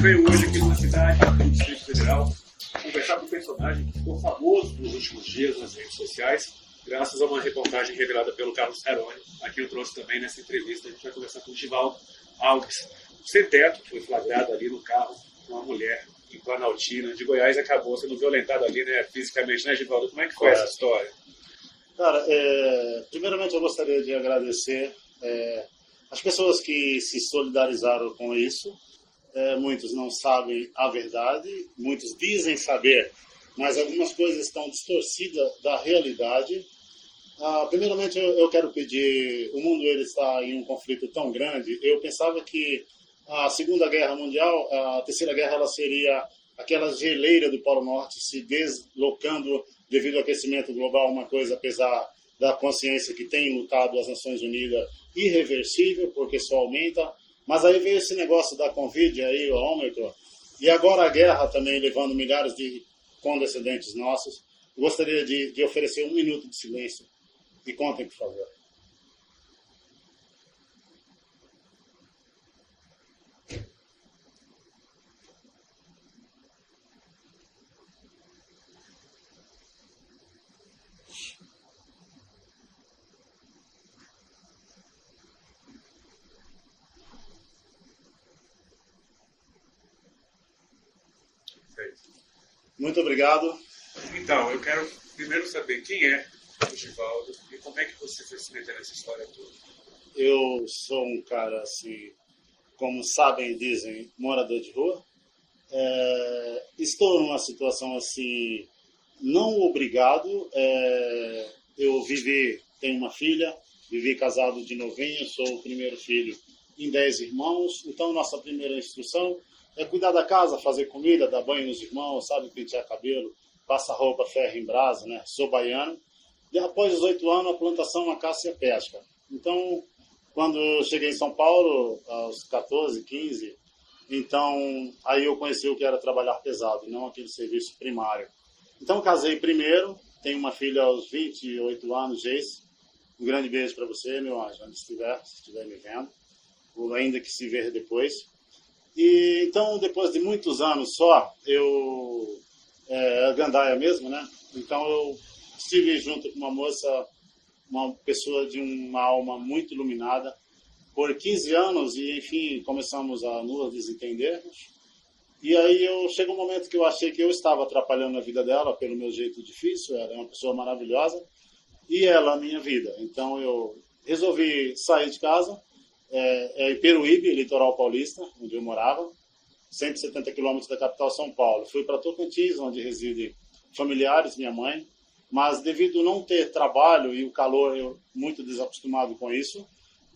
veio hoje aqui na cidade, no Distrito Federal, conversar com um personagem que ficou famoso nos últimos dias nas redes sociais, graças a uma reportagem revelada pelo Carlos Caroni. Aqui eu trouxe também nessa entrevista, a gente vai conversar com o Givaldo Alves, sem teto, foi flagrado ali no carro com uma mulher em Planaltina, de Goiás, acabou sendo violentado ali, né, fisicamente, né, Givaldo? Como é que foi Correto. essa história? Cara, é, primeiramente eu gostaria de agradecer é, as pessoas que se solidarizaram com isso. É, muitos não sabem a verdade, muitos dizem saber, mas algumas coisas estão distorcidas da realidade. Ah, primeiramente, eu, eu, quero pedir: o mundo ele está em um conflito tão grande. Eu pensava que a Segunda Guerra Mundial, a Terceira Guerra, ela seria aquela geleira do Polo Norte se deslocando devido ao aquecimento global, uma coisa apesar da consciência que tem lutado as Nações Unidas irreversível, porque só aumenta. Mas aí veio esse negócio da Covid aí, o Ômicron, e agora a guerra também levando milhares de condescendentes nossos. Gostaria de, de oferecer um minuto de silêncio. E contem, por favor. Muito obrigado. Então, eu quero primeiro saber quem é o Givaldo e como é que você foi se meter nessa história toda. Eu sou um cara, assim, como sabem e dizem, morador de rua. É, estou numa situação, assim, não obrigado. É, eu vivi, tenho uma filha, vivi casado de novinho, sou o primeiro filho em dez irmãos. Então, nossa primeira instrução é cuidar da casa, fazer comida, dar banho nos irmãos, sabe, pentear cabelo, passa roupa, ferro em brasa, né? Sou baiano. E após os oito anos, a plantação, a caça e a pesca. Então, quando eu cheguei em São Paulo, aos 14, 15, então aí eu conheci o que era trabalhar pesado, não aquele serviço primário. Então, casei primeiro, tenho uma filha aos 28 anos, Jace. Um grande beijo para você, meu anjo, onde estiver, se estiver me vendo, ou ainda que se ver depois. E então, depois de muitos anos só, eu é, gandaia mesmo, né? Então eu estive junto com uma moça, uma pessoa de uma alma muito iluminada, por 15 anos e enfim começamos a nos desentendermos. E aí eu chegou um momento que eu achei que eu estava atrapalhando a vida dela pelo meu jeito difícil, ela é uma pessoa maravilhosa e ela a minha vida. Então eu resolvi sair de casa é, é em Peruíbe, litoral paulista, onde eu morava, 170 quilômetros da capital São Paulo. Fui para Tocantins, onde residem familiares, minha mãe, mas devido não ter trabalho e o calor, eu muito desacostumado com isso,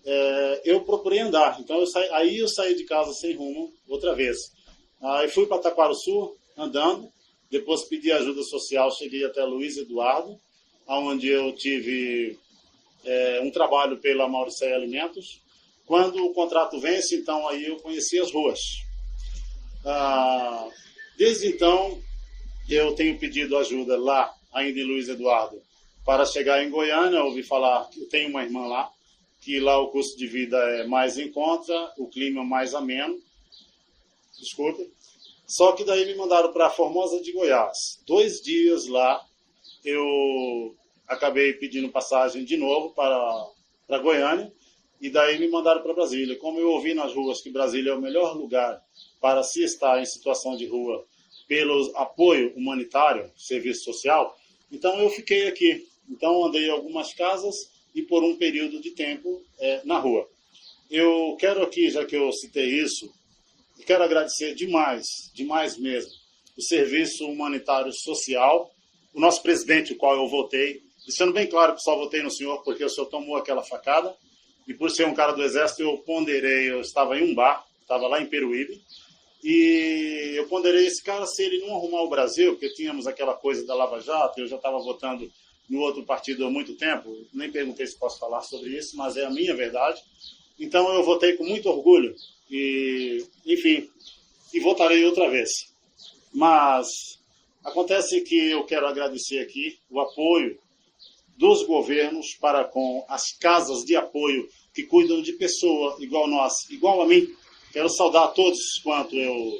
é, eu procurei andar. Então eu saí, aí eu saí de casa sem rumo outra vez. Aí fui para Taquaruçu andando, depois pedi ajuda social, cheguei até Luiz Eduardo, onde eu tive é, um trabalho pela Mauricéia Alimentos, quando o contrato vence, então aí eu conheci as ruas. Ah, desde então, eu tenho pedido ajuda lá, ainda em Luiz Eduardo, para chegar em Goiânia. ouvi falar eu tenho uma irmã lá, que lá o custo de vida é mais em conta, o clima é mais ameno. Desculpa. Só que daí me mandaram para Formosa de Goiás. Dois dias lá, eu acabei pedindo passagem de novo para, para Goiânia e daí me mandaram para Brasília. Como eu ouvi nas ruas que Brasília é o melhor lugar para se estar em situação de rua pelo apoio humanitário, serviço social, então eu fiquei aqui. Então andei algumas casas e por um período de tempo é, na rua. Eu quero aqui, já que eu citei isso, quero agradecer demais, demais mesmo, o Serviço Humanitário Social, o nosso presidente, o qual eu votei, deixando bem claro só votei no senhor porque o senhor tomou aquela facada, e por ser um cara do exército, eu ponderei, eu estava em um bar, estava lá em Peruíbe, e eu ponderei esse cara se ele não arrumar o Brasil, porque tínhamos aquela coisa da Lava Jato, eu já estava votando no outro partido há muito tempo, nem perguntei se posso falar sobre isso, mas é a minha verdade. Então eu votei com muito orgulho e, enfim, e votarei outra vez. Mas acontece que eu quero agradecer aqui o apoio dos governos para com as casas de apoio que cuidam de pessoa igual nós, igual a mim. Quero saudar todos quanto eu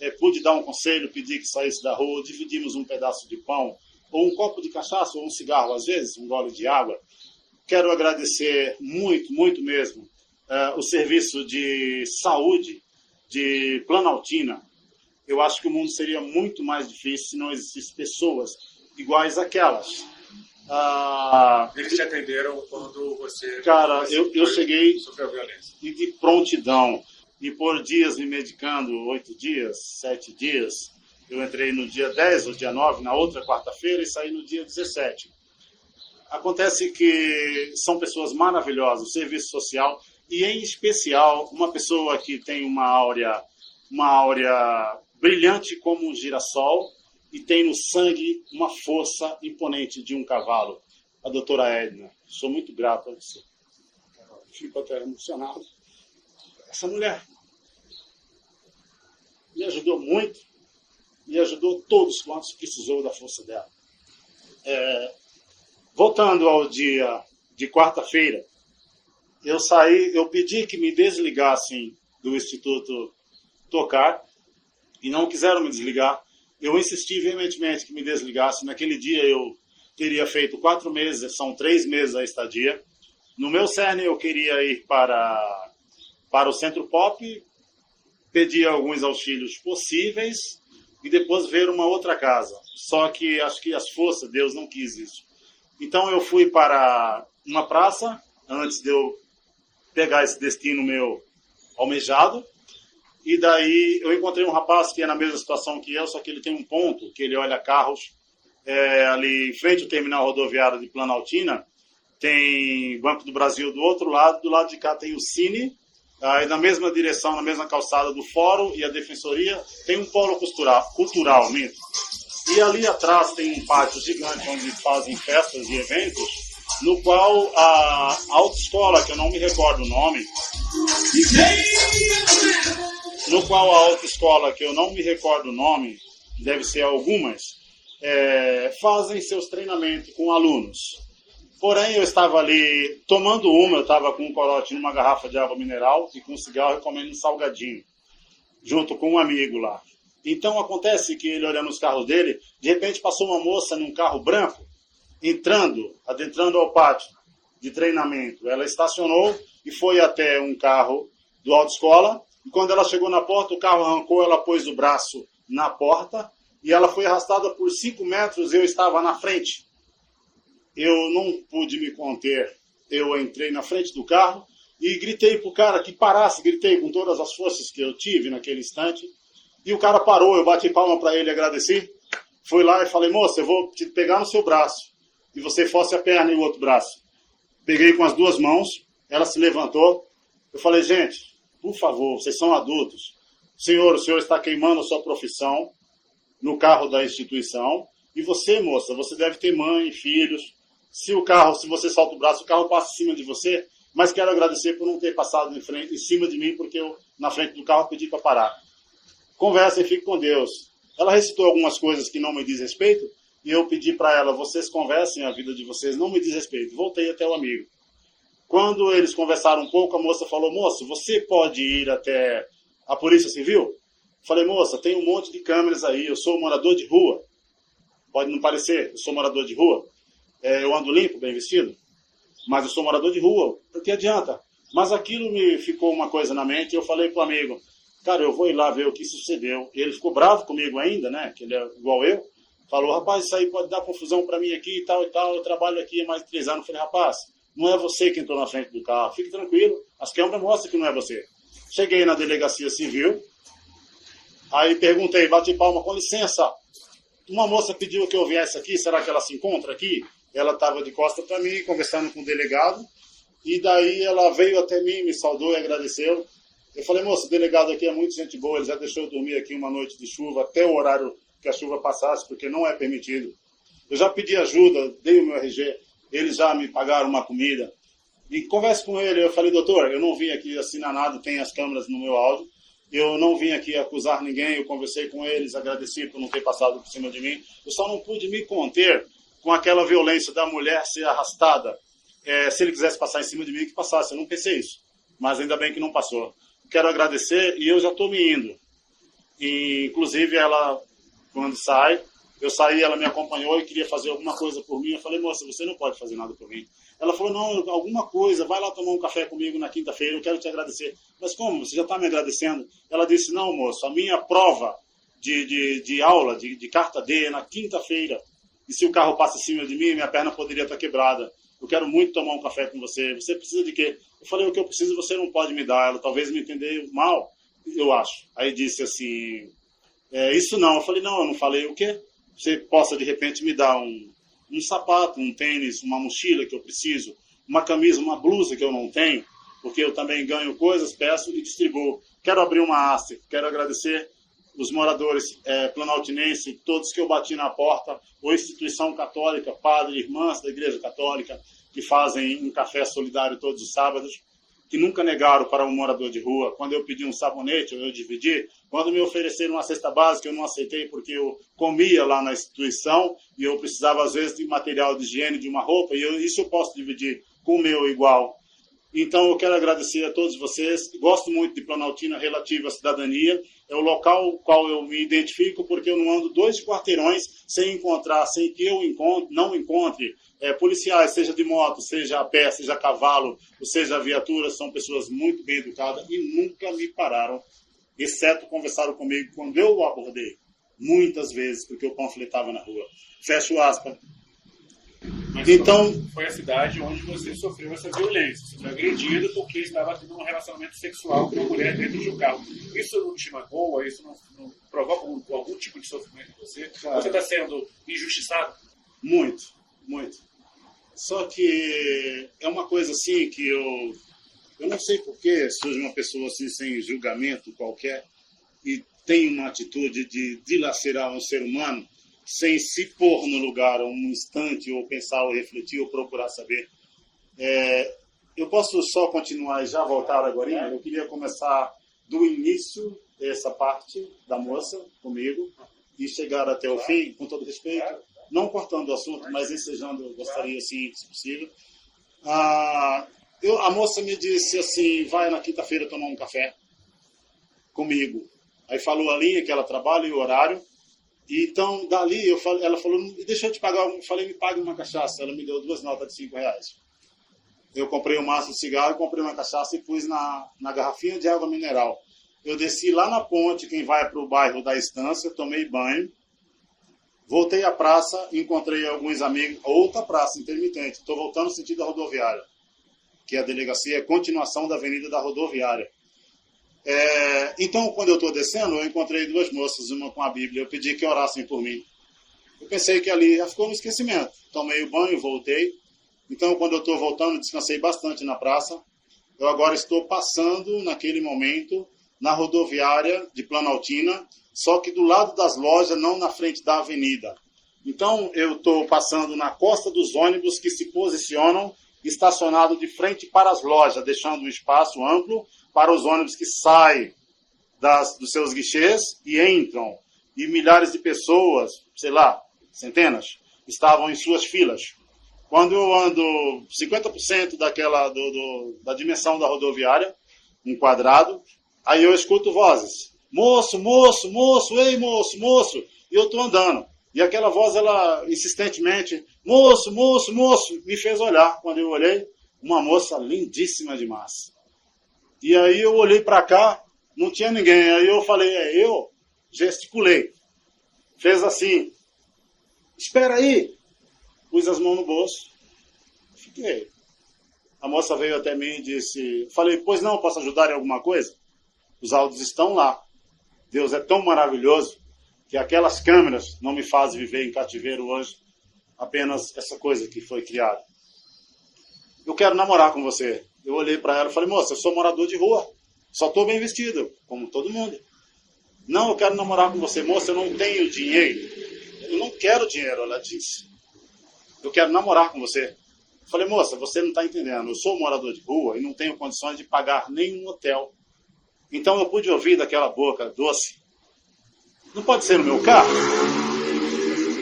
é, pude dar um conselho, pedir que saísse da rua, dividimos um pedaço de pão, ou um copo de cachaça, ou um cigarro, às vezes, um gole de água. Quero agradecer muito, muito mesmo uh, o serviço de saúde de Planaltina. Eu acho que o mundo seria muito mais difícil se não existissem pessoas iguais àquelas. Uh, Eles te atenderam quando você. Cara, eu, eu cheguei e de prontidão. E por dias me medicando, oito dias, sete dias, eu entrei no dia 10 ou dia 9, na outra quarta-feira, e saí no dia 17. Acontece que são pessoas maravilhosas, serviço social, e em especial uma pessoa que tem uma áurea, uma áurea brilhante como um girassol e tem no sangue uma força imponente de um cavalo, a doutora Edna. Sou muito grato a você. Fico até emocionado. Essa mulher me ajudou muito e ajudou todos quantos precisou da força dela. É, voltando ao dia de quarta-feira, eu saí, eu pedi que me desligassem do Instituto Tocar e não quiseram me desligar. Eu insisti veementemente que me desligassem. Naquele dia eu teria feito quatro meses, são três meses a estadia. No meu CERN eu queria ir para, para o Centro Pop, pedir alguns auxílios possíveis e depois ver uma outra casa. Só que acho que as forças, Deus não quis isso. Então eu fui para uma praça, antes de eu pegar esse destino meu almejado, e daí eu encontrei um rapaz que é na mesma situação que eu, só que ele tem um ponto, que ele olha carros é, ali em frente ao terminal rodoviário de Planaltina, tem Banco do Brasil do outro lado, do lado de cá tem o Cine, Aí na mesma direção, na mesma calçada do fórum e a defensoria, tem um polo cultural, cultural mesmo. E ali atrás tem um pátio gigante onde fazem festas e eventos, no qual a autoescola, que eu não me recordo o nome, no qual a autoescola, que eu não me recordo o nome, deve ser algumas, é, fazem seus treinamentos com alunos. Porém, eu estava ali tomando uma, eu estava com um corote numa garrafa de água mineral e com um cigarro e comendo um salgadinho, junto com um amigo lá. Então acontece que ele olhando os carros dele, de repente passou uma moça num carro branco, entrando, adentrando ao pátio de treinamento. Ela estacionou e foi até um carro do autoescola. E quando ela chegou na porta, o carro arrancou, ela pôs o braço na porta e ela foi arrastada por cinco metros. Eu estava na frente eu não pude me conter. Eu entrei na frente do carro e gritei para o cara que parasse, gritei com todas as forças que eu tive naquele instante. E o cara parou, eu bati palma para ele, agradeci. Fui lá e falei, moça, eu vou te pegar no seu braço. E você fosse a perna e o outro braço. Peguei com as duas mãos, ela se levantou. Eu falei, gente, por favor, vocês são adultos. Senhor, o senhor está queimando a sua profissão no carro da instituição. E você, moça, você deve ter mãe, filhos se o carro, se você solta o braço, o carro passa em cima de você, mas quero agradecer por não ter passado em, frente, em cima de mim, porque eu, na frente do carro, pedi para parar. Conversa e fique com Deus. Ela recitou algumas coisas que não me diz respeito, e eu pedi para ela, vocês conversem, a vida de vocês não me diz respeito. Voltei até o amigo. Quando eles conversaram um pouco, a moça falou, moço, você pode ir até a Polícia Civil? Falei, moça, tem um monte de câmeras aí, eu sou morador de rua. Pode não parecer, eu sou morador de rua. É, eu ando limpo, bem vestido, mas eu sou morador de rua, o que adianta? Mas aquilo me ficou uma coisa na mente eu falei para o amigo, cara, eu vou ir lá ver o que sucedeu. Ele ficou bravo comigo ainda, né, que ele é igual eu, falou, rapaz, isso aí pode dar confusão para mim aqui e tal e tal, eu trabalho aqui há mais de três anos. Eu falei, rapaz, não é você que entrou na frente do carro, fique tranquilo, as câmeras mostram que não é você. Cheguei na delegacia civil, aí perguntei, bati palma, com licença, uma moça pediu que eu viesse aqui, será que ela se encontra aqui? ela estava de costa para mim, conversando com o delegado, e daí ela veio até mim, me saudou e agradeceu. Eu falei, moça, o delegado aqui é muito gente boa, ele já deixou eu dormir aqui uma noite de chuva, até o horário que a chuva passasse, porque não é permitido. Eu já pedi ajuda, dei o meu RG, eles já me pagaram uma comida. E converse com ele, eu falei, doutor, eu não vim aqui assinar nada, tem as câmeras no meu áudio, eu não vim aqui acusar ninguém, eu conversei com eles, agradeci por não ter passado por cima de mim, eu só não pude me conter com aquela violência da mulher ser arrastada. É, se ele quisesse passar em cima de mim, que passasse. Eu não pensei isso. Mas ainda bem que não passou. Quero agradecer e eu já estou me indo. E, inclusive, ela, quando sai, eu saí, ela me acompanhou e queria fazer alguma coisa por mim. Eu falei, moça, você não pode fazer nada por mim. Ela falou, não, alguma coisa, vai lá tomar um café comigo na quinta-feira, eu quero te agradecer. Mas como? Você já está me agradecendo? Ela disse, não, moço, a minha prova de, de, de aula, de, de carta D, é na quinta-feira. E se o carro passa em cima de mim, minha perna poderia estar quebrada. Eu quero muito tomar um café com você. Você precisa de quê? Eu falei, o que eu preciso você não pode me dar. Ela talvez me entendeu mal, eu acho. Aí disse assim, é, isso não. Eu falei, não, eu não falei o quê? Você possa, de repente, me dar um, um sapato, um tênis, uma mochila que eu preciso, uma camisa, uma blusa que eu não tenho, porque eu também ganho coisas, peço e distribuo. Quero abrir uma haste, quero agradecer os moradores é, planaltinenses, todos que eu bati na porta, ou instituição católica, padre, irmãs da Igreja Católica, que fazem um café solidário todos os sábados, que nunca negaram para um morador de rua. Quando eu pedi um sabonete, eu dividi. Quando me ofereceram uma cesta básica, eu não aceitei porque eu comia lá na instituição e eu precisava, às vezes, de material de higiene, de uma roupa, e eu, isso eu posso dividir com o meu igual. Então, eu quero agradecer a todos vocês. Gosto muito de Planaltina relativa à cidadania. É o local qual eu me identifico, porque eu não ando dois quarteirões sem encontrar, sem que eu encontre, não encontre é, policiais, seja de moto, seja a pé, seja a cavalo, ou seja a viatura, são pessoas muito bem educadas e nunca me pararam, exceto conversaram comigo quando eu o abordei. Muitas vezes, porque eu panfletava na rua. Fecho aspas. Mas então, foi a cidade onde você sofreu essa violência. Você foi agredido porque estava tendo um relacionamento sexual com uma mulher dentro de um carro. Isso não te magoa? Isso não, não provoca algum, algum, tipo de sofrimento em você? Cara, você está sendo injustiçado? Muito, muito. Só que é uma coisa assim que eu. Eu não sei por que surge uma pessoa assim sem julgamento qualquer e tem uma atitude de dilacerar um ser humano sem se pôr no lugar um instante, ou pensar, ou refletir, ou procurar saber. É, eu posso só continuar e já voltar agora? Eu queria começar do início dessa parte da moça comigo e chegar até o fim, com todo respeito, não cortando o assunto, mas ensejando, gostaria, assim, se possível. Ah, eu, a moça me disse assim, vai na quinta-feira tomar um café comigo. Aí falou a linha que ela trabalha e o horário. Então, dali, eu ela falou, deixa eu te pagar, eu falei, me pague uma cachaça. Ela me deu duas notas de cinco reais. Eu comprei um maço de cigarro, comprei uma cachaça e pus na, na garrafinha de água mineral. Eu desci lá na ponte, quem vai para o bairro da Estância, tomei banho, voltei à praça, encontrei alguns amigos, outra praça intermitente, estou voltando no sentido da rodoviária, que é a delegacia é continuação da avenida da rodoviária. É, então, quando eu estou descendo, eu encontrei duas moças, uma com a Bíblia. Eu pedi que orassem por mim. Eu pensei que ali já ficou no esquecimento. Tomei o banho, voltei. Então, quando eu estou voltando, descansei bastante na praça. Eu agora estou passando, naquele momento, na rodoviária de Planaltina, só que do lado das lojas, não na frente da avenida. Então, eu estou passando na costa dos ônibus que se posicionam estacionado de frente para as lojas, deixando um espaço amplo para os ônibus que saem das, dos seus guichês e entram. E milhares de pessoas, sei lá, centenas, estavam em suas filas. Quando eu ando 50% daquela, do, do, da dimensão da rodoviária, um quadrado, aí eu escuto vozes. Moço, moço, moço, ei moço, moço. E eu estou andando. E aquela voz, ela insistentemente, moço, moço, moço, me fez olhar. Quando eu olhei, uma moça lindíssima demais. E aí eu olhei para cá, não tinha ninguém. Aí eu falei, é eu? Gesticulei. Fez assim. Espera aí. Pus as mãos no bolso. Fiquei. A moça veio até mim e disse, falei, pois não, posso ajudar em alguma coisa? Os áudios estão lá. Deus é tão maravilhoso que aquelas câmeras não me fazem viver em cativeiro hoje, apenas essa coisa que foi criada. Eu quero namorar com você. Eu olhei para ela e falei, moça, eu sou morador de rua. Só estou bem vestido, como todo mundo. Não, eu quero namorar com você. Moça, eu não tenho dinheiro. Eu não quero dinheiro, ela disse. Eu quero namorar com você. Eu falei, moça, você não está entendendo. Eu sou morador de rua e não tenho condições de pagar nenhum hotel. Então eu pude ouvir daquela boca doce. Não pode ser no meu carro?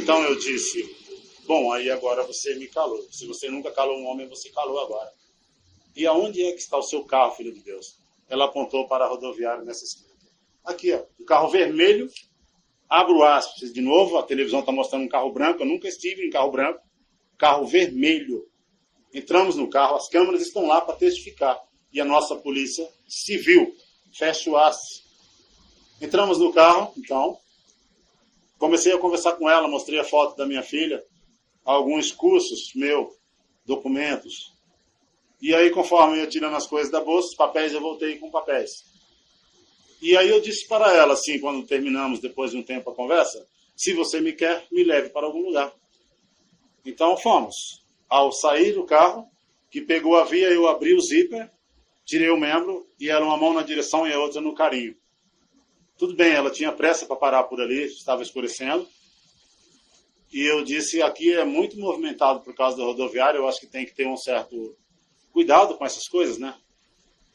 Então eu disse, bom, aí agora você me calou. Se você nunca calou um homem, você calou agora. E aonde é que está o seu carro, filho de Deus? Ela apontou para a rodoviária nessa esquina. Aqui, ó, um carro vermelho, abro aspas de novo, a televisão está mostrando um carro branco, eu nunca estive em carro branco, carro vermelho. Entramos no carro, as câmeras estão lá para testificar. E a nossa polícia civil fecha o. Entramos no carro, então, comecei a conversar com ela, mostrei a foto da minha filha, alguns cursos meu, documentos. E aí, conforme eu tirando as coisas da bolsa, os papéis, eu voltei com papéis. E aí eu disse para ela, assim, quando terminamos, depois de um tempo a conversa, se você me quer, me leve para algum lugar. Então fomos. Ao sair do carro, que pegou a via, eu abri o zíper, tirei o membro e ela uma mão na direção e a outra no carinho. Tudo bem, ela tinha pressa para parar por ali, estava escurecendo. E eu disse, aqui é muito movimentado por causa da rodoviária, eu acho que tem que ter um certo cuidado com essas coisas, né?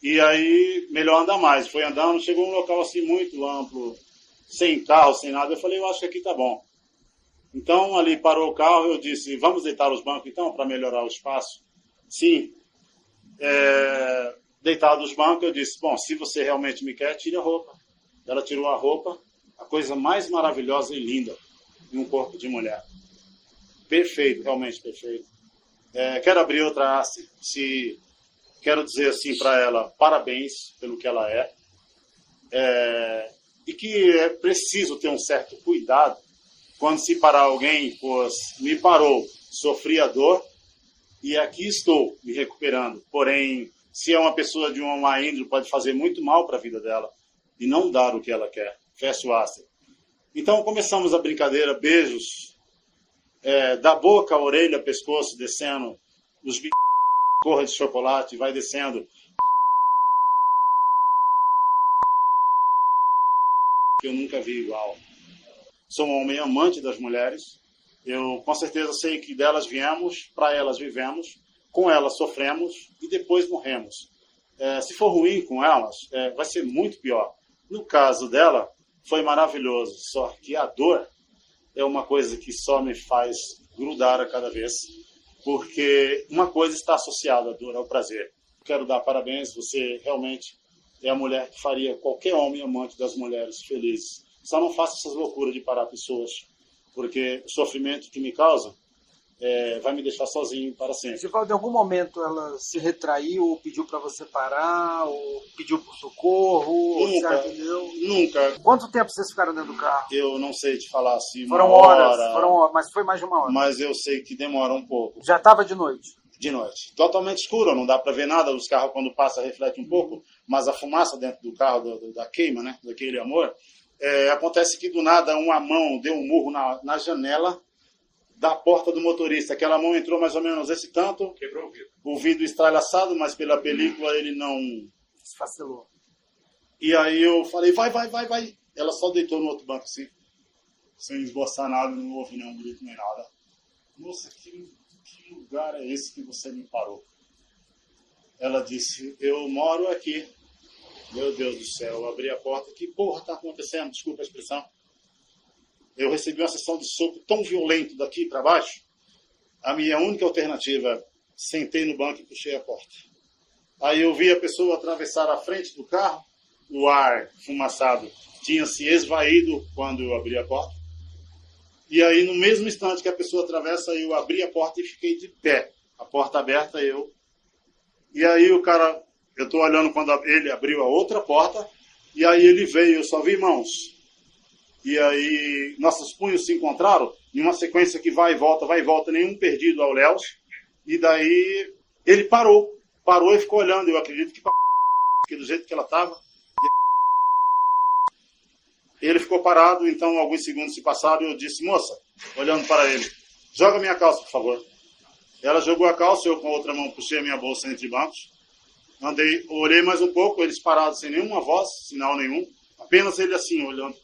E aí, melhor andar mais. Foi andando, chegou um local assim muito amplo, sem carro, sem nada. Eu falei, eu acho que aqui tá bom. Então, ali parou o carro, eu disse, vamos deitar os bancos então, para melhorar o espaço? Sim. É, deitado os bancos, eu disse, bom, se você realmente me quer, tire a roupa. Ela tirou a roupa, a coisa mais maravilhosa e linda em um corpo de mulher. Perfeito, realmente perfeito. É, quero abrir outra haste, se quero dizer assim para ela, parabéns pelo que ela é, é, e que é preciso ter um certo cuidado quando se parar alguém, pois me parou, sofri a dor e aqui estou me recuperando. Porém, se é uma pessoa de uma má índole, pode fazer muito mal para a vida dela e não dar o que ela quer. Fecha o astro. Então começamos a brincadeira, beijos, é, da boca, orelha, pescoço, descendo, os b... corra de chocolate, vai descendo. Que eu nunca vi igual sou um homem amante das mulheres. Eu com certeza sei que delas viemos, para elas vivemos, com elas sofremos e depois morremos. É, se for ruim com elas, é, vai ser muito pior. No caso dela, foi maravilhoso, só que a dor é uma coisa que só me faz grudar a cada vez, porque uma coisa está associada à dor, ao prazer. Quero dar parabéns, você realmente é a mulher que faria qualquer homem amante das mulheres felizes. Só não faça essas loucuras de parar pessoas, porque o sofrimento que me causa é, vai me deixar sozinho para sempre. Givaldo, em algum momento ela se retraiu ou pediu para você parar, ou pediu por socorro? Nunca, nunca. Quanto tempo vocês ficaram dentro do carro? Eu não sei te falar assim. Foram horas, hora, foram horas, mas foi mais de uma hora. Mas eu sei que demora um pouco. Já estava de noite? De noite. Totalmente escuro, não dá para ver nada. Os carros, quando passa, reflete um pouco, mas a fumaça dentro do carro, do, do, da queima, né, daquele amor, é, acontece que do nada uma mão deu um murro na, na janela da porta do motorista. Aquela mão entrou mais ou menos esse tanto. Quebrou o vidro. O vidro estralaçado, mas pela película ele não. Desfacelou. E aí eu falei, vai, vai, vai, vai. Ela só deitou no outro banco assim, sem esboçar nada, não houve nenhum grito nem nada. Moça, que, que lugar é esse que você me parou? Ela disse, eu moro aqui. Meu Deus do céu, eu abri a porta. Que porra está acontecendo? Desculpa a expressão. Eu recebi uma sessão de soco tão violento daqui para baixo. A minha única alternativa, sentei no banco e puxei a porta. Aí eu vi a pessoa atravessar a frente do carro. O ar fumaçado tinha se esvaído quando eu abri a porta. E aí, no mesmo instante que a pessoa atravessa, eu abri a porta e fiquei de pé. A porta aberta, eu. E aí o cara eu estou olhando quando ele abriu a outra porta, e aí ele veio, eu só vi mãos. E aí nossos punhos se encontraram, em uma sequência que vai e volta, vai e volta, nenhum perdido ao Léo. E daí ele parou, parou e ficou olhando. Eu acredito que, que do jeito que ela estava. Ele ficou parado, então alguns segundos se passaram e eu disse, moça, olhando para ele, joga minha calça, por favor. Ela jogou a calça, eu com a outra mão puxei a minha bolsa entre bancos. Andei, orei mais um pouco, eles parados sem nenhuma voz, sinal nenhum, apenas ele assim olhando.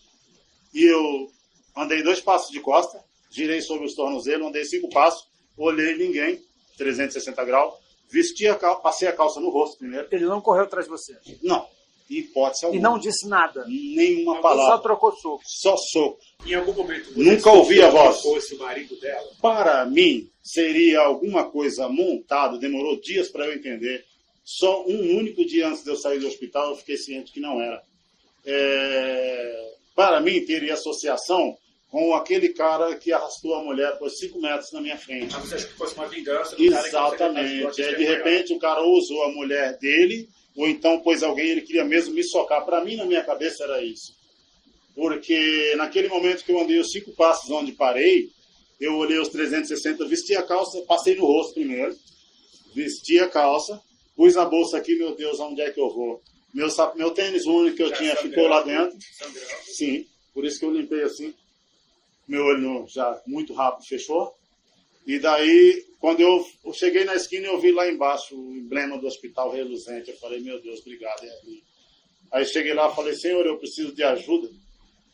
E eu andei dois passos de costa, girei sobre os tornozelos, andei cinco passos, olhei ninguém, 360 graus, vesti a calça, passei a calça no rosto primeiro. Ele não correu atrás de você? Não, hipótese alguma. E não disse nada? Nenhuma palavra. Só trocou soco? Só soco. Em algum momento Nunca ouvi a voz. fosse o marido dela? Para mim, seria alguma coisa montada, demorou dias para eu entender só um único dia antes de eu sair do hospital eu fiquei ciente que não era. é, para mim, teria associação com aquele cara que arrastou a mulher por cinco metros na minha frente. Mas você acha que fosse uma vingança do Exatamente. de repente o cara usou a mulher dele, ou então pôs alguém, ele queria mesmo me socar. Para mim, na minha cabeça, era isso. Porque naquele momento que eu andei os cinco passos onde parei, eu olhei os 360, vesti a calça, passei no rosto primeiro, vesti a calça, pus a bolsa aqui, meu Deus, aonde é que eu vou? Meu, meu tênis único que eu já tinha ficou lá dentro. Sangrando. Sim, por isso que eu limpei assim meu olho já muito rápido fechou. E daí, quando eu cheguei na esquina, eu vi lá embaixo o emblema do hospital reluzente. Eu falei, meu Deus, obrigado. É Aí cheguei lá e falei, Senhor, eu preciso de ajuda.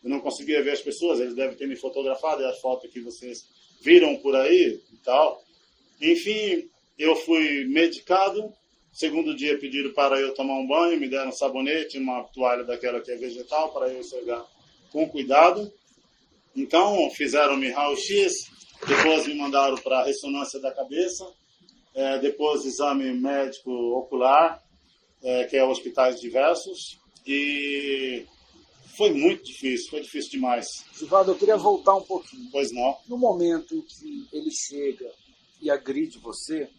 Eu não conseguia ver as pessoas, eles devem ter me fotografado, é a foto que vocês viram por aí e tal. Enfim, eu fui medicado. Segundo dia pediram para eu tomar um banho, me deram um sabonete, uma toalha daquela que é vegetal, para eu enxergar com cuidado. Então, fizeram-me raio-x, depois me mandaram para a ressonância da cabeça, é, depois exame médico ocular, é, que é hospitais diversos, e foi muito difícil, foi difícil demais. Givaldo, eu queria voltar um pouquinho. Pois não. No momento em que ele chega e agride você,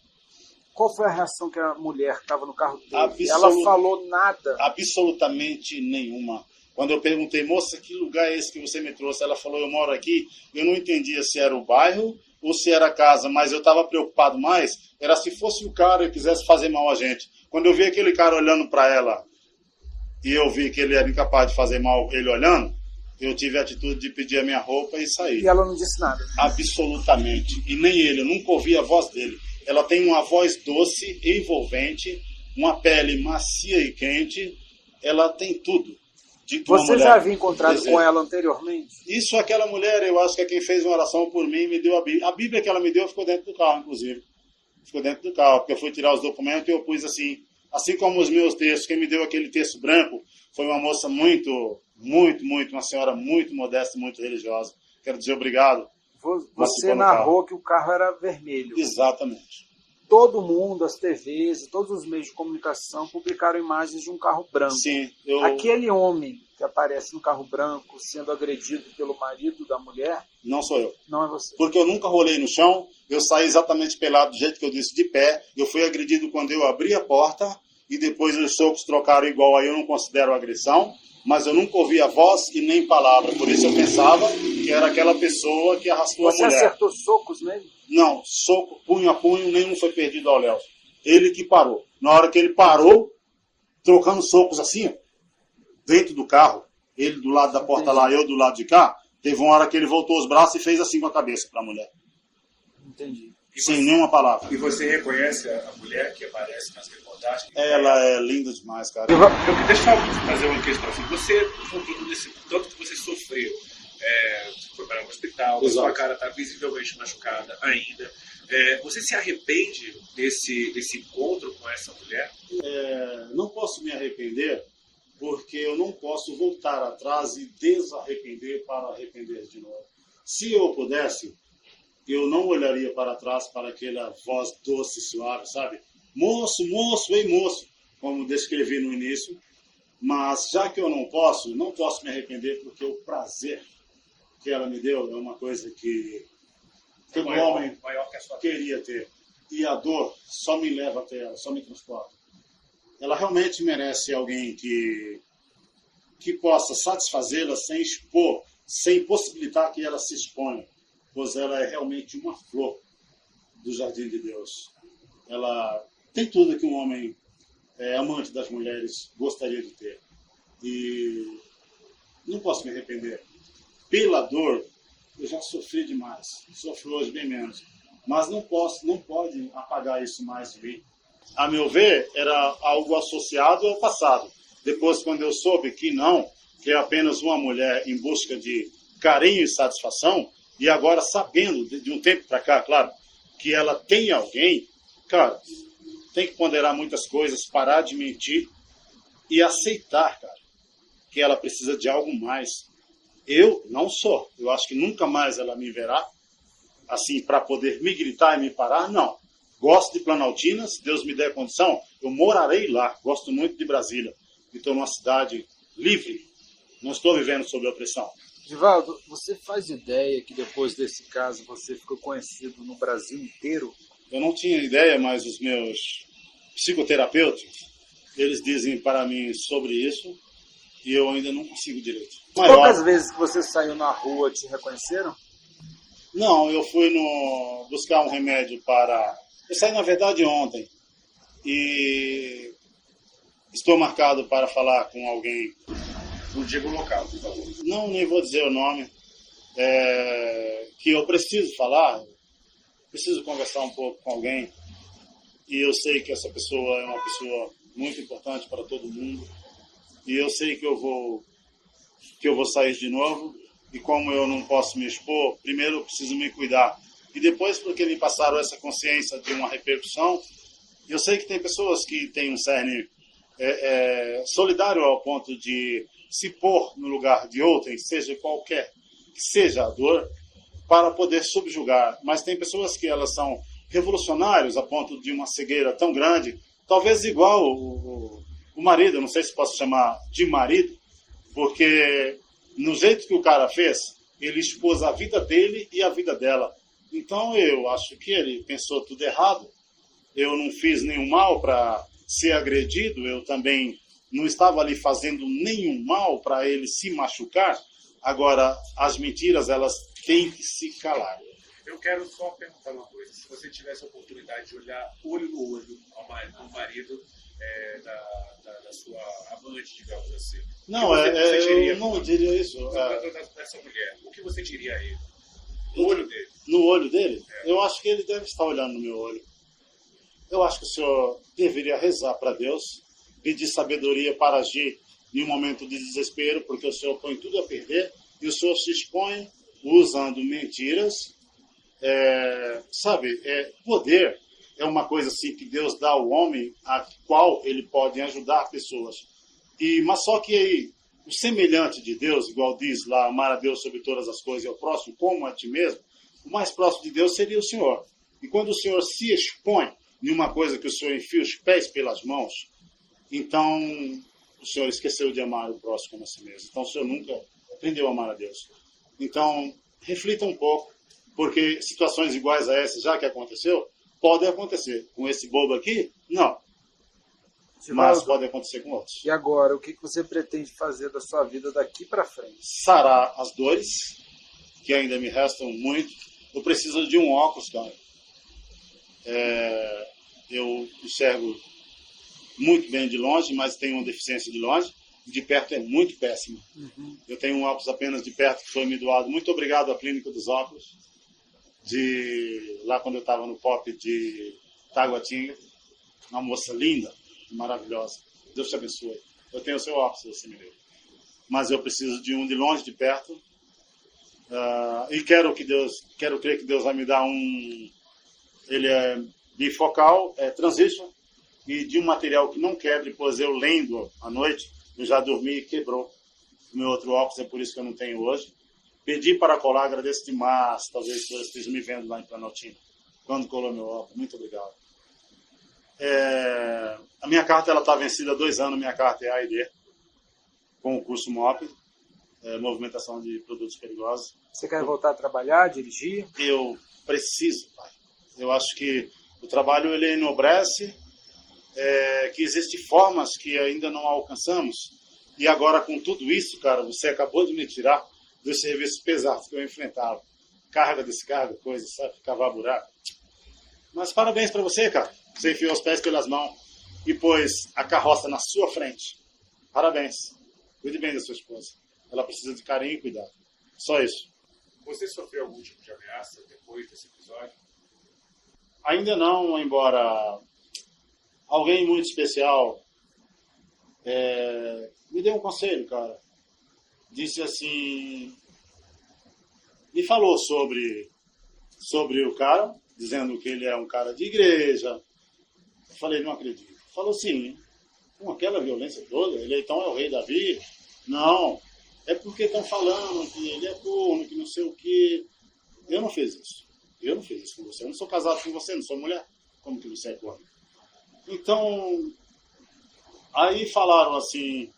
qual foi a reação que a mulher que estava no carro dele? Absolut... Ela falou nada? Absolutamente nenhuma. Quando eu perguntei, moça, que lugar é esse que você me trouxe? Ela falou, eu moro aqui. Eu não entendia se era o bairro ou se era a casa, mas eu estava preocupado mais, era se fosse o cara e quisesse fazer mal a gente. Quando eu vi aquele cara olhando para ela e eu vi que ele era incapaz de fazer mal ele olhando, eu tive a atitude de pedir a minha roupa e sair. E ela não disse nada? Absolutamente. E nem ele, eu nunca ouvi a voz dele. Ela tem uma voz doce, envolvente, uma pele macia e quente, ela tem tudo. Você já havia encontrado com ela anteriormente? Isso, aquela mulher, eu acho que é quem fez uma oração por mim me deu a Bíblia. A Bíblia que ela me deu ficou dentro do carro, inclusive. Ficou dentro do carro, porque eu fui tirar os documentos e eu pus assim. Assim como os meus textos, quem me deu aquele texto branco foi uma moça muito, muito, muito, uma senhora muito modesta, muito religiosa. Quero dizer obrigado. Você narrou que o carro era vermelho. Exatamente todo mundo, as TVs todos os meios de comunicação publicaram imagens de um carro branco. Sim, eu... Aquele homem que aparece no carro branco sendo agredido pelo marido da mulher. Não sou eu. Não é você. Porque eu nunca rolei no chão, eu saí exatamente pelado do jeito que eu disse, de pé. Eu fui agredido quando eu abri a porta e depois os socos trocaram igual aí, eu não considero agressão. Mas eu nunca ouvi a voz e nem palavra. Por isso eu pensava que era aquela pessoa que arrastou você a mulher. Você acertou socos mesmo? Não, soco, punho a punho, nenhum foi perdido ao Léo. Ele que parou. Na hora que ele parou, trocando socos assim, dentro do carro, ele do lado da porta Entendi. lá, eu do lado de cá, teve uma hora que ele voltou os braços e fez assim com a cabeça para a mulher. Entendi. Sem nenhuma palavra. E você reconhece a mulher que aparece nas reportagens? Ela é linda demais, cara. Eu, eu, deixa eu fazer uma questão. Assim, você, com tudo desse, tanto que você sofreu, é, foi para o hospital, a sua cara está visivelmente machucada ainda. É, você se arrepende desse, desse encontro com essa mulher? É, não posso me arrepender, porque eu não posso voltar atrás e desarrepender para arrepender de novo. Se eu pudesse, eu não olharia para trás para aquela voz doce e suave, sabe? Moço, moço, ei moço, como descrevi no início. Mas já que eu não posso, não posso me arrepender porque o prazer que ela me deu é uma coisa que todo maior, homem maior que queria ter. E a dor só me leva até ela, só me transporta. Ela realmente merece alguém que, que possa satisfazê-la sem expor, sem possibilitar que ela se exponha, pois ela é realmente uma flor do jardim de Deus. Ela tem tudo que um homem é, amante das mulheres gostaria de ter. E não posso me arrepender pela dor, eu já sofri demais. Sofro hoje bem menos. Mas não posso, não pode apagar isso mais de mim. A meu ver, era algo associado ao passado. Depois, quando eu soube que não, que é apenas uma mulher em busca de carinho e satisfação, e agora sabendo de, de um tempo para cá, claro, que ela tem alguém, cara, tem que ponderar muitas coisas, parar de mentir e aceitar, cara, que ela precisa de algo mais. Eu não sou. Eu acho que nunca mais ela me verá assim para poder me gritar e me parar. Não. Gosto de Planaltina, se Deus me der condição, eu morarei lá. Gosto muito de Brasília. Estou numa cidade livre, Não estou vivendo sob opressão. Divaldo, você faz ideia que depois desse caso você ficou conhecido no Brasil inteiro? Eu não tinha ideia, mas os meus psicoterapeutas, eles dizem para mim sobre isso e eu ainda não consigo direito. Quantas vezes que você saiu na rua te reconheceram? Não, eu fui no buscar um remédio para. Eu saí na verdade ontem e estou marcado para falar com alguém. Não digo local, por favor. Não, nem vou dizer o nome. É, que eu preciso falar, preciso conversar um pouco com alguém. E eu sei que essa pessoa é uma pessoa muito importante para todo mundo e eu sei que eu vou que eu vou sair de novo e como eu não posso me expor, primeiro eu preciso me cuidar e depois porque me passaram essa consciência de uma repercussão, eu sei que tem pessoas que têm um cerne é, é, solidário ao ponto de se pôr no lugar de outrem, seja qualquer que seja a dor, para poder subjugar. Mas tem pessoas que elas são revolucionários a ponto de uma cegueira tão grande, talvez igual o, o marido, não sei se posso chamar de marido, porque no jeito que o cara fez, ele expôs a vida dele e a vida dela. Então eu acho que ele pensou tudo errado. Eu não fiz nenhum mal para ser agredido, eu também não estava ali fazendo nenhum mal para ele se machucar. Agora, as mentiras, elas têm que se calar. Eu quero só perguntar uma coisa. Se você tivesse a oportunidade de olhar olho no olho ao marido é, da, da, da, sua amante, digamos assim. Não, você, é, você diria, eu não diria isso. É. Dessa mulher, o que você diria a ele? No olho dele. No olho dele? É. Eu acho que ele deve estar olhando no meu olho. Eu acho que o senhor deveria rezar para Deus, pedir sabedoria para agir em um momento de desespero, porque o senhor põe tudo a perder e o senhor se expõe usando mentiras. É, sabe, é, poder é uma coisa assim que Deus dá ao homem, a qual ele pode ajudar pessoas. E mas só que aí o semelhante de Deus, igual diz lá, amar a Deus sobre todas as coisas e ao próximo como a ti mesmo, o mais próximo de Deus seria o Senhor. E quando o Senhor se expõe em uma coisa que o Senhor enfia os pés pelas mãos, então o Senhor esqueceu de amar o próximo como a si mesmo. Então o Senhor nunca aprendeu a amar a Deus. Então, reflita um pouco, porque situações iguais a essa, já que aconteceu, Pode acontecer. Com esse bobo aqui, não. Mas pode acontecer com outros. E agora, o que você pretende fazer da sua vida daqui para frente? Sarar as dores, que ainda me restam muito. Eu preciso de um óculos, cara. É, eu enxergo muito bem de longe, mas tenho uma deficiência de longe. De perto é muito péssimo. Uhum. Eu tenho um óculos apenas de perto que foi me doado. Muito obrigado à Clínica dos Óculos de lá quando eu estava no pop de Taguatinga, uma moça linda, maravilhosa. Deus te abençoe. Eu tenho o seu óculos, você me deu. Mas eu preciso de um de longe, de perto. Uh, e quero que Deus, quero crer que Deus vai me dar um. Ele é bifocal, é transition e de um material que não quebre, pois eu lendo à noite, eu já dormi e quebrou. O meu outro óculos é por isso que eu não tenho hoje. Pedi para colar, agradeço demais. Talvez você esteja me vendo lá em Planaltina. Quando colou meu óculos. Muito obrigado. É, a minha carta ela está vencida há dois anos. Minha carta é AID, com o curso MOP, é, Movimentação de Produtos Perigosos. Você quer voltar a trabalhar, dirigir? Eu preciso, pai. Eu acho que o trabalho ele enobrece, é, que existem formas que ainda não alcançamos. E agora, com tudo isso, cara, você acabou de me tirar dos serviços pesados que eu enfrentava. Carga, descarga, coisa, sabe? Cavar buraco. Mas parabéns para você, cara. Você enfiou os pés pelas mãos e pôs a carroça na sua frente. Parabéns. Cuide bem da sua esposa. Ela precisa de carinho e cuidado. Só isso. Você sofreu algum tipo de ameaça depois desse episódio? Ainda não, embora alguém muito especial é, me deu um conselho, cara disse assim, me falou sobre, sobre o cara, dizendo que ele é um cara de igreja. Eu falei, não acredito. Falou sim, com aquela violência toda, ele então é o rei Davi? Não, é porque estão falando que ele é corno, que não sei o quê. Eu não fiz isso. Eu não fiz isso com você. Eu não sou casado com você, não sou mulher. Como que você é corno? Então, aí falaram assim,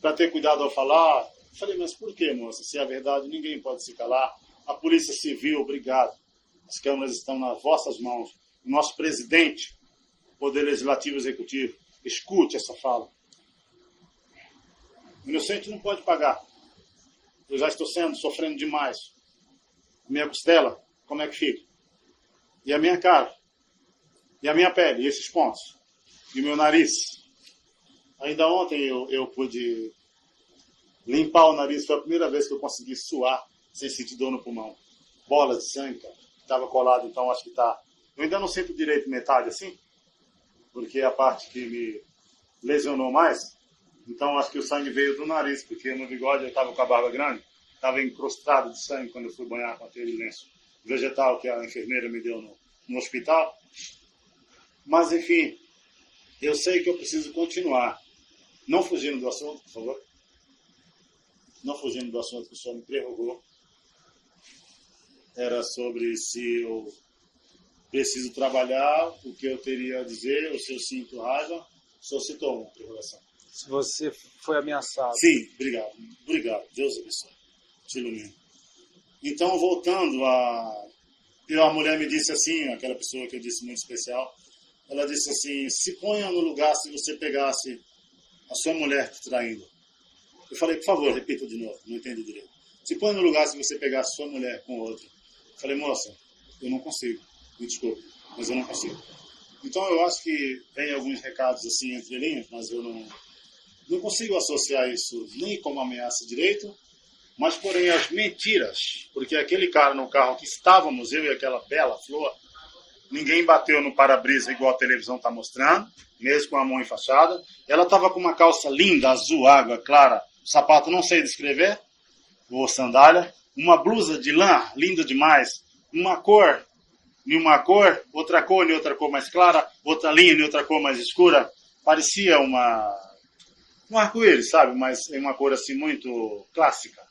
para ter cuidado ao falar, Falei, mas por que, moça? Se é verdade, ninguém pode se calar. A Polícia Civil, obrigado. As câmaras estão nas vossas mãos. O nosso presidente, Poder Legislativo e Executivo, escute essa fala. O inocente não pode pagar. Eu já estou sendo, sofrendo demais. Minha costela, como é que fica? E a minha cara? E a minha pele? Esses pontos? E meu nariz? Ainda ontem eu, eu pude limpar o nariz. Foi a primeira vez que eu consegui suar sem sentir dor no pulmão. Bola de sangue. Estava colado, então acho que está. Eu ainda não sinto direito metade assim, porque é a parte que me lesionou mais. Então acho que o sangue veio do nariz, porque no bigode eu estava com a barba grande, estava encrustado de sangue quando eu fui banhar com aquele lenço vegetal que a enfermeira me deu no, no hospital. Mas enfim, eu sei que eu preciso continuar. Não fugindo do assunto, por favor. Não fugindo do assunto que o senhor me interrogou era sobre se eu preciso trabalhar, o que eu teria a dizer, ou se eu sinto raiva, só citou uma interrogação. Se você foi ameaçado. Sim, obrigado. Obrigado. Deus abençoe. Te ilumine. Então, voltando a... A mulher me disse assim, aquela pessoa que eu disse muito especial, ela disse assim, se ponha no lugar se você pegasse a sua mulher te traindo. Eu falei, por favor, repita de novo, não entendi direito. Se ponha no lugar se você pegasse sua mulher com outro. Falei, moça, eu não consigo. Me desculpe, mas eu não consigo. Então eu acho que vem alguns recados assim entre linhas, mas eu não, não consigo associar isso nem como ameaça direito, mas porém as mentiras, porque aquele cara no carro que estávamos, eu e aquela bela flor, ninguém bateu no para-brisa igual a televisão está mostrando, mesmo com a mão enfaixada. Ela estava com uma calça linda, azul, água clara, sapato não sei descrever, ou sandália, uma blusa de lã, linda demais, uma cor em uma cor, outra cor em outra cor mais clara, outra linha em outra cor mais escura, parecia uma um arco-íris, sabe? Mas em uma cor assim muito clássica.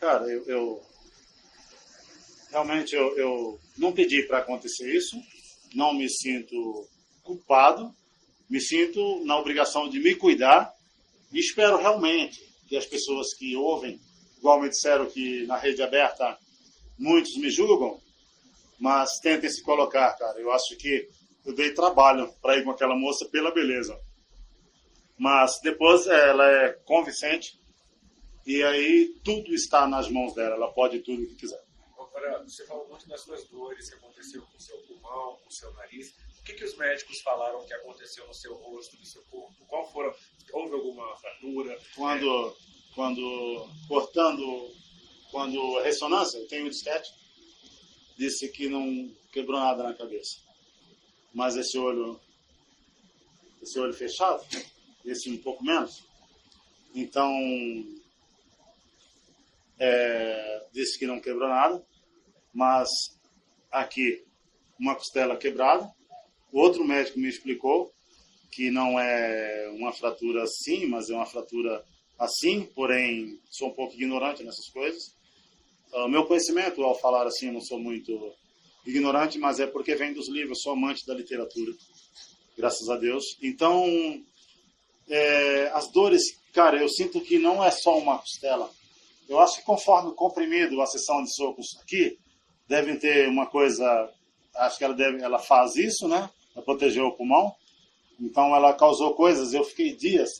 Cara, eu, eu realmente eu, eu não pedi para acontecer isso, não me sinto culpado, me sinto na obrigação de me cuidar e espero realmente que as pessoas que ouvem igual me disseram que na rede aberta muitos me julgam, mas tentem se colocar, cara. Eu acho que eu dei trabalho para ir com aquela moça pela beleza. Mas depois ela é convincente e aí tudo está nas mãos dela. Ela pode tudo o que quiser. Você falou muito das suas dores que aconteceu com o seu pulmão, com o seu nariz. O que, que os médicos falaram que aconteceu no seu rosto, no seu corpo? Qual foram? Houve alguma fratura? Quando é quando cortando, quando ressonância, tem um disquete, disse que não quebrou nada na cabeça. Mas esse olho, esse olho fechado, esse um pouco menos, então é, disse que não quebrou nada, mas aqui uma costela quebrada. O outro médico me explicou que não é uma fratura assim, mas é uma fratura assim, porém sou um pouco ignorante nessas coisas. O uh, meu conhecimento, ao falar assim, eu não sou muito ignorante, mas é porque vem dos livros, sou amante da literatura, graças a Deus. Então, é, as dores, cara, eu sinto que não é só uma costela. Eu acho que conforme o comprimido, a sessão de socos aqui, devem ter uma coisa, acho que ela, deve, ela faz isso, né, para proteger o pulmão. Então, ela causou coisas, eu fiquei dias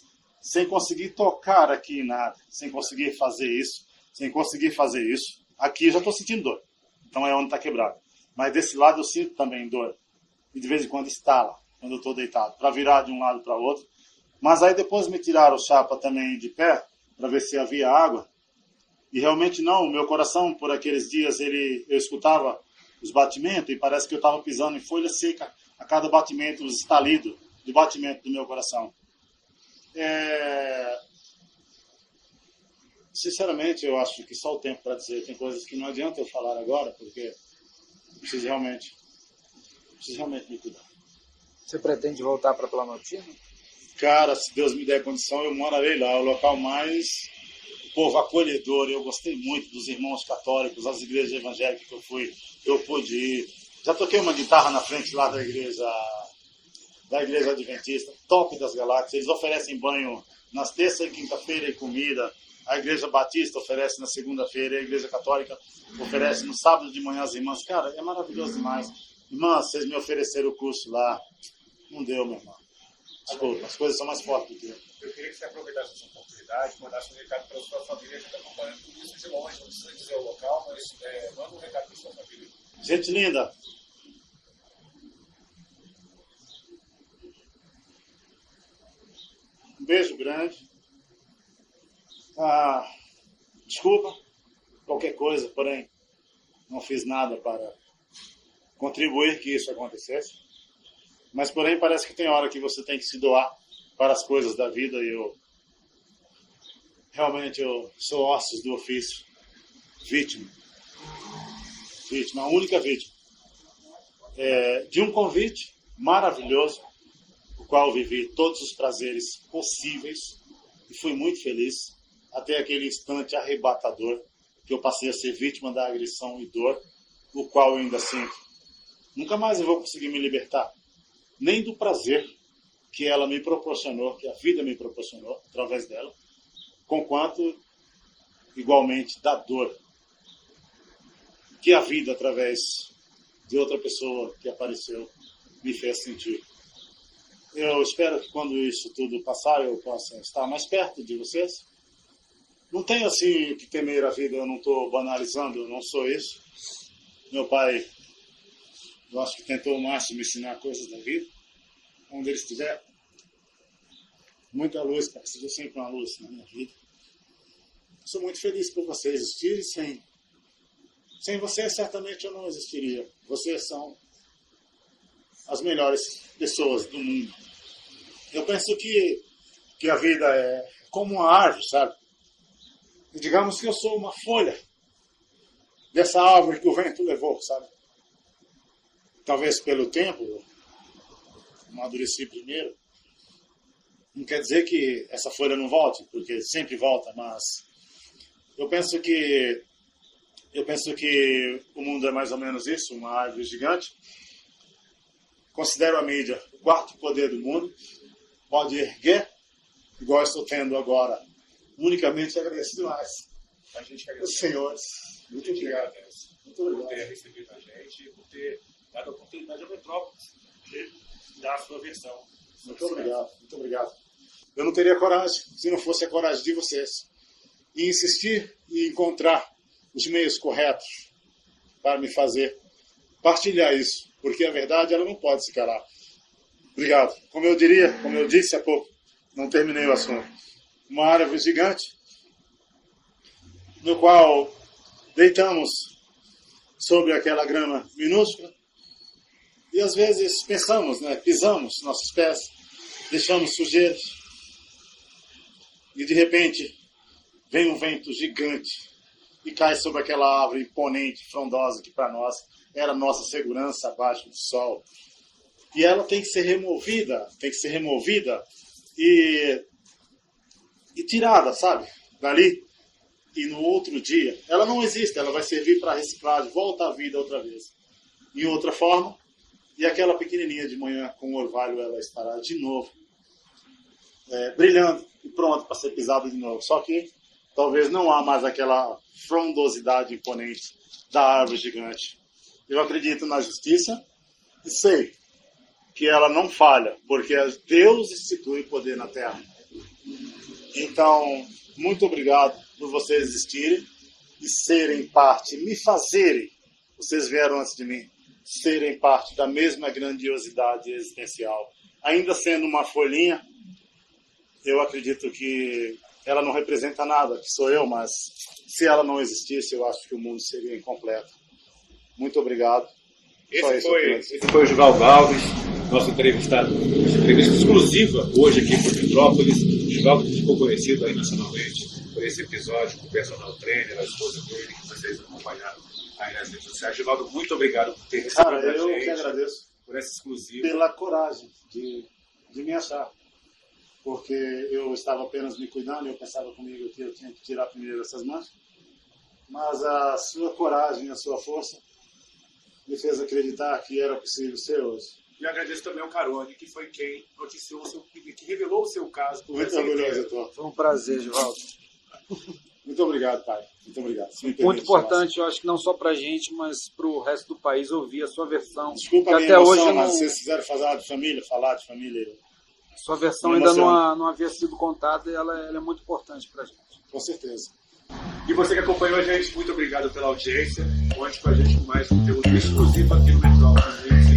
sem conseguir tocar aqui nada, sem conseguir fazer isso, sem conseguir fazer isso. Aqui eu já estou sentindo dor. Então é onde está quebrado. Mas desse lado eu sinto também dor. E de vez em quando estala, quando eu estou deitado, para virar de um lado para outro. Mas aí depois me tiraram o chapa também de pé, para ver se havia água. E realmente não, o meu coração, por aqueles dias, ele, eu escutava os batimentos e parece que eu estava pisando em folha seca a cada batimento, os estalidos de batimento do meu coração. É... Sinceramente, eu acho que só o tempo para dizer. Tem coisas que não adianta eu falar agora, porque preciso realmente, preciso realmente me cuidar. Você pretende voltar para Planaltina? Cara, se Deus me der condição, eu morarei lá. O local mais povo acolhedor. Eu gostei muito dos irmãos católicos, as igrejas evangélicas que eu fui. Eu pude ir. Já toquei uma guitarra na frente lá da igreja da Igreja Adventista, top das galáxias. Eles oferecem banho nas terça e quinta-feira e comida. A Igreja Batista oferece na segunda-feira, a Igreja Católica oferece no sábado de manhã as irmãs. Cara, é maravilhoso demais. Irmã, vocês me ofereceram o curso lá. Não deu, meu irmão. Desculpa, as coisas são mais fortes do que eu. Eu queria que você aproveitasse essa oportunidade, mandasse um recado para a sua família que está acompanhando tudo isso de longe, não precisa dizer o local, mas é, manda um recado para a sua família. Gente linda, um beijo grande. Ah, desculpa qualquer coisa, porém não fiz nada para contribuir que isso acontecesse. Mas, porém, parece que tem hora que você tem que se doar para as coisas da vida e eu realmente eu sou ossos do ofício, vítima, vítima, a única vítima. É, de um convite maravilhoso, o qual vivi todos os prazeres possíveis e fui muito feliz até aquele instante arrebatador que eu passei a ser vítima da agressão e dor, o qual eu ainda sinto. Nunca mais eu vou conseguir me libertar, nem do prazer que ela me proporcionou, que a vida me proporcionou através dela, conquanto igualmente da dor que a vida através de outra pessoa que apareceu me fez sentir. Eu espero que quando isso tudo passar eu possa estar mais perto de vocês. Não tenho assim que temer a vida, eu não estou banalizando, eu não sou isso. Meu pai, eu acho que tentou o máximo ensinar coisas da vida onde ele estiver. Muita luz, que seja sempre uma luz na minha vida. Sou muito feliz por você existir sem, sem você certamente eu não existiria. Vocês são as melhores pessoas do mundo. Eu penso que, que a vida é como uma árvore, sabe? E digamos que eu sou uma folha dessa árvore que o vento levou, sabe? Talvez pelo tempo, amadureci primeiro. Não quer dizer que essa folha não volte, porque sempre volta, mas eu penso que eu penso que o mundo é mais ou menos isso, uma árvore gigante. Considero a mídia o quarto poder do mundo. Pode erguer, igual estou tendo agora. Unicamente agradeço demais. A gente que Os senhores. Muito obrigado, Muito obrigado. por ter recebido a gente e por ter dado a oportunidade à Metrópole de dar a sua versão. Muito obrigado, muito obrigado. Eu não teria coragem se não fosse a coragem de vocês. E insistir e encontrar os meios corretos para me fazer partilhar isso, porque a verdade ela não pode se calar. Obrigado. Como eu diria, como eu disse há pouco, não terminei o assunto. Uma árvore gigante, no qual deitamos sobre aquela grama minúscula e às vezes pensamos, né, pisamos nossos pés, deixamos sujeiros e de repente vem um vento gigante e cai sobre aquela árvore imponente, frondosa, que para nós era nossa segurança abaixo do sol. E ela tem que ser removida, tem que ser removida e, e tirada, sabe? Dali. E no outro dia, ela não existe, ela vai servir para reciclagem, volta à vida outra vez. Em outra forma, e aquela pequenininha de manhã com orvalho, ela estará de novo, é, brilhando e pronto para ser pisada de novo. Só que talvez não há mais aquela frondosidade imponente da árvore gigante. Eu acredito na justiça e sei que ela não falha, porque Deus institui poder na terra. Então, muito obrigado por vocês existirem e serem parte, me fazerem, vocês vieram antes de mim, serem parte da mesma grandiosidade existencial. Ainda sendo uma folhinha, eu acredito que ela não representa nada, que sou eu, mas se ela não existisse, eu acho que o mundo seria incompleto. Muito obrigado. Esse foi, esse foi o Givaldo Alves, nosso entrevistado, entrevista exclusiva hoje aqui para Metrópolis. O Givaldo ficou conhecido aí nacionalmente por esse episódio com o personal trainer, a esposa dele, que vocês acompanharam aí nas redes sociais. Givaldo, muito obrigado por ter recebido Cara, a eu gente, que agradeço por essa exclusiva. pela coragem de, de me achar. Porque eu estava apenas me cuidando, eu pensava comigo que eu tinha que tirar primeiro essas manchas. Mas a sua coragem, a sua força, me fez acreditar que era possível ser hoje. E agradeço também ao Carone, que foi quem noticiou seu, que revelou o seu caso. Muito orgulhoso. Foi um prazer, Givaldo. Muito obrigado, pai. Muito obrigado. Muito importante, eu acho que não só para a gente, mas para o resto do país ouvir a sua versão. Desculpa a minha até emoção, hoje mas não... se vocês quiserem falar de família, falar de família... Sua versão ainda não, não, havia sido contada e ela, ela é muito importante para a gente. Com certeza. E você que acompanhou a gente, muito obrigado pela audiência. Conte com a gente com mais conteúdo exclusivo aqui no Metrópolis.